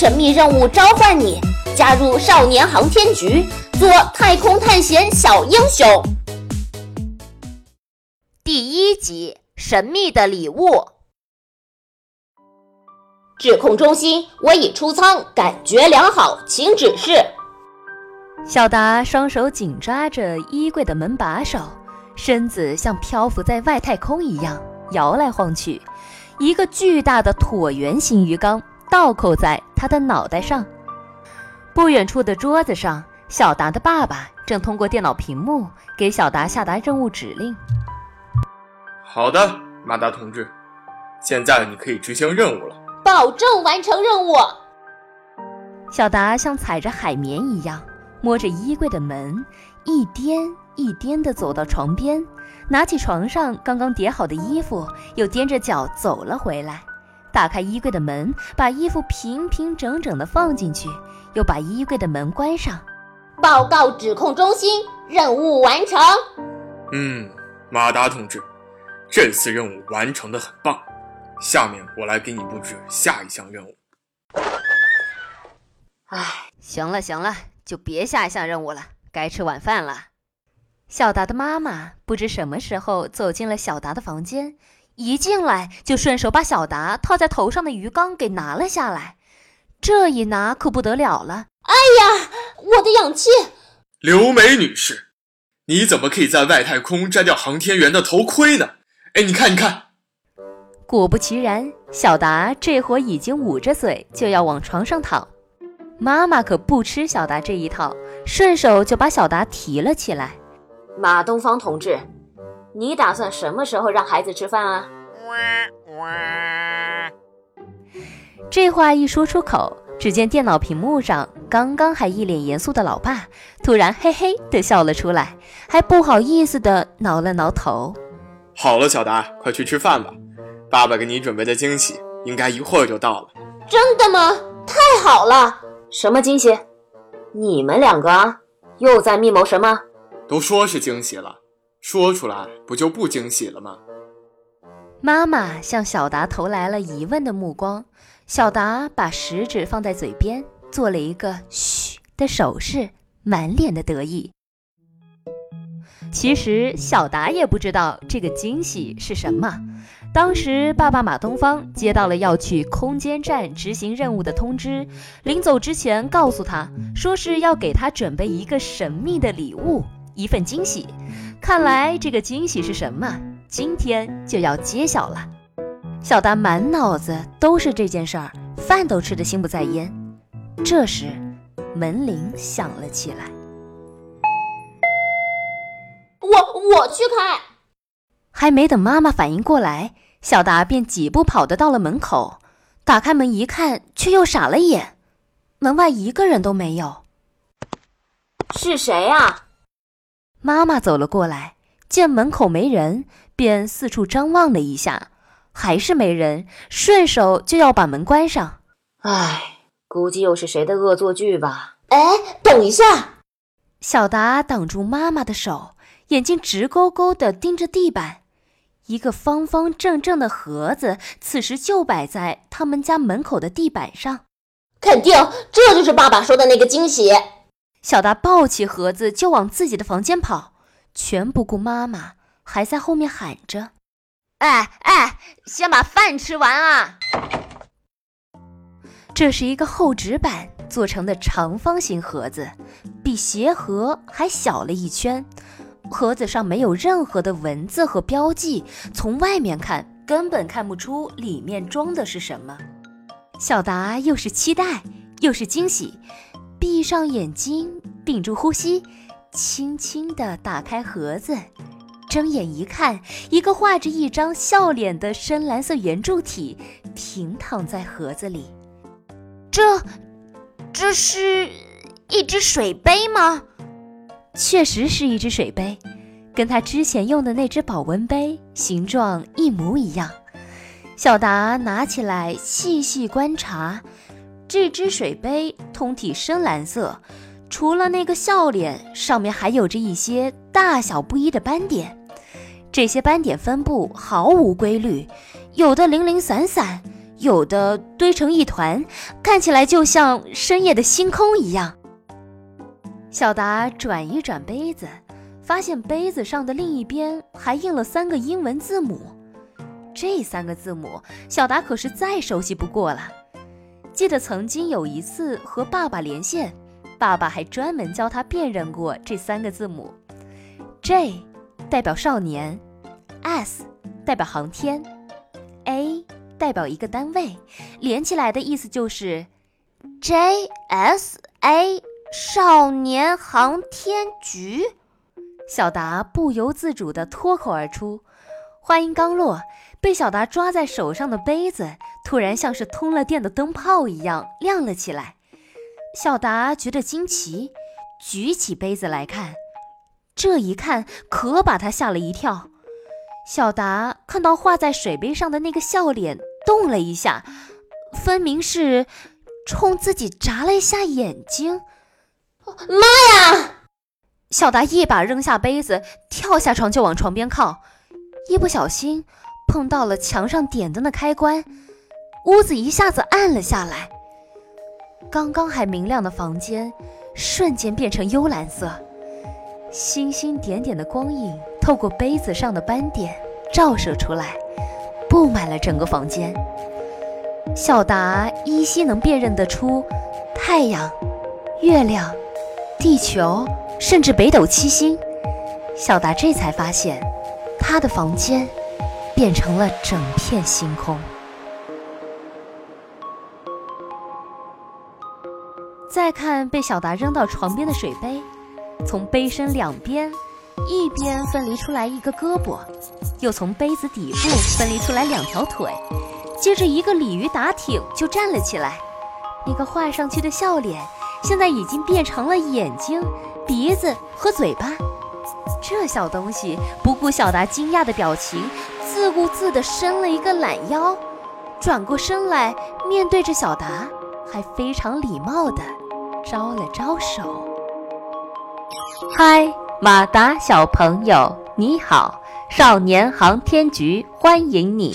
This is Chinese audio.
神秘任务召唤你，加入少年航天局，做太空探险小英雄。第一集：神秘的礼物。指控中心，我已出舱，感觉良好，请指示。小达双手紧抓着衣柜的门把手，身子像漂浮在外太空一样摇来晃去。一个巨大的椭圆形鱼缸倒扣在他的脑袋上。不远处的桌子上，小达的爸爸正通过电脑屏幕给小达下达任务指令。好的，马达同志，现在你可以执行任务了。保证完成任务。小达像踩着海绵一样。摸着衣柜的门，一颠一颠地走到床边，拿起床上刚刚叠好的衣服，又踮着脚走了回来。打开衣柜的门，把衣服平平整整的放进去，又把衣柜的门关上。报告指控中心，任务完成。嗯，马达同志，这次任务完成的很棒。下面我来给你布置下一项任务。唉，行了行了。就别下一项任务了，该吃晚饭了。小达的妈妈不知什么时候走进了小达的房间，一进来就顺手把小达套在头上的鱼缸给拿了下来。这一拿可不得了了！哎呀，我的氧气！刘梅女士，你怎么可以在外太空摘掉航天员的头盔呢？哎，你看，你看。果不其然，小达这会已经捂着嘴就要往床上躺。妈妈可不吃小达这一套，顺手就把小达提了起来。马东方同志，你打算什么时候让孩子吃饭啊？这话一说出口，只见电脑屏幕上刚刚还一脸严肃的老爸，突然嘿嘿的笑了出来，还不好意思的挠了挠头。好了，小达，快去吃饭吧，爸爸给你准备的惊喜应该一会儿就到了。真的吗？太好了！什么惊喜？你们两个又在密谋什么？都说是惊喜了，说出来不就不惊喜了吗？妈妈向小达投来了疑问的目光，小达把食指放在嘴边，做了一个嘘的手势，满脸的得意。其实小达也不知道这个惊喜是什么。当时，爸爸马东方接到了要去空间站执行任务的通知，临走之前告诉他，说是要给他准备一个神秘的礼物，一份惊喜。看来这个惊喜是什么，今天就要揭晓了。小达满脑子都是这件事儿，饭都吃得心不在焉。这时，门铃响了起来。我我去开。还没等妈妈反应过来，小达便几步跑的到了门口。打开门一看，却又傻了眼，门外一个人都没有。是谁啊？妈妈走了过来，见门口没人，便四处张望了一下，还是没人，顺手就要把门关上。唉，估计又是谁的恶作剧吧。哎，等一下！小达挡住妈妈的手，眼睛直勾勾地盯着地板。一个方方正正的盒子，此时就摆在他们家门口的地板上。肯定，这就是爸爸说的那个惊喜。小达抱起盒子就往自己的房间跑，全不顾妈妈还在后面喊着：“哎哎，先把饭吃完啊！”这是一个厚纸板做成的长方形盒子，比鞋盒还小了一圈。盒子上没有任何的文字和标记，从外面看根本看不出里面装的是什么。小达又是期待又是惊喜，闭上眼睛，屏住呼吸，轻轻地打开盒子，睁眼一看，一个画着一张笑脸的深蓝色圆柱体平躺在盒子里。这，这是一只水杯吗？确实是一只水杯，跟他之前用的那只保温杯形状一模一样。小达拿起来细细观察，这只水杯通体深蓝色，除了那个笑脸，上面还有着一些大小不一的斑点。这些斑点分布毫无规律，有的零零散散，有的堆成一团，看起来就像深夜的星空一样。小达转一转杯子，发现杯子上的另一边还印了三个英文字母。这三个字母，小达可是再熟悉不过了。记得曾经有一次和爸爸连线，爸爸还专门教他辨认过这三个字母。J 代表少年，S 代表航天，A 代表一个单位，连起来的意思就是 JSA 少年航天局。小达不由自主地脱口而出。话音刚落，被小达抓在手上的杯子突然像是通了电的灯泡一样亮了起来。小达觉得惊奇，举起杯子来看。这一看可把他吓了一跳。小达看到画在水杯上的那个笑脸动了一下，分明是冲自己眨了一下眼睛。妈呀！小达一把扔下杯子，跳下床就往床边靠，一不小心碰到了墙上点灯的开关，屋子一下子暗了下来。刚刚还明亮的房间，瞬间变成幽蓝色。星星点点的光影透过杯子上的斑点照射出来，布满了整个房间。小达依稀能辨认得出太阳、月亮、地球，甚至北斗七星。小达这才发现，他的房间变成了整片星空。再看被小达扔到床边的水杯。从杯身两边，一边分离出来一个胳膊，又从杯子底部分离出来两条腿，接着一个鲤鱼打挺就站了起来。那个画上去的笑脸，现在已经变成了眼睛、鼻子和嘴巴。这小东西不顾小达惊讶的表情，自顾自地伸了一个懒腰，转过身来面对着小达，还非常礼貌地招了招手。嗨，马达小朋友，你好！少年航天局欢迎你。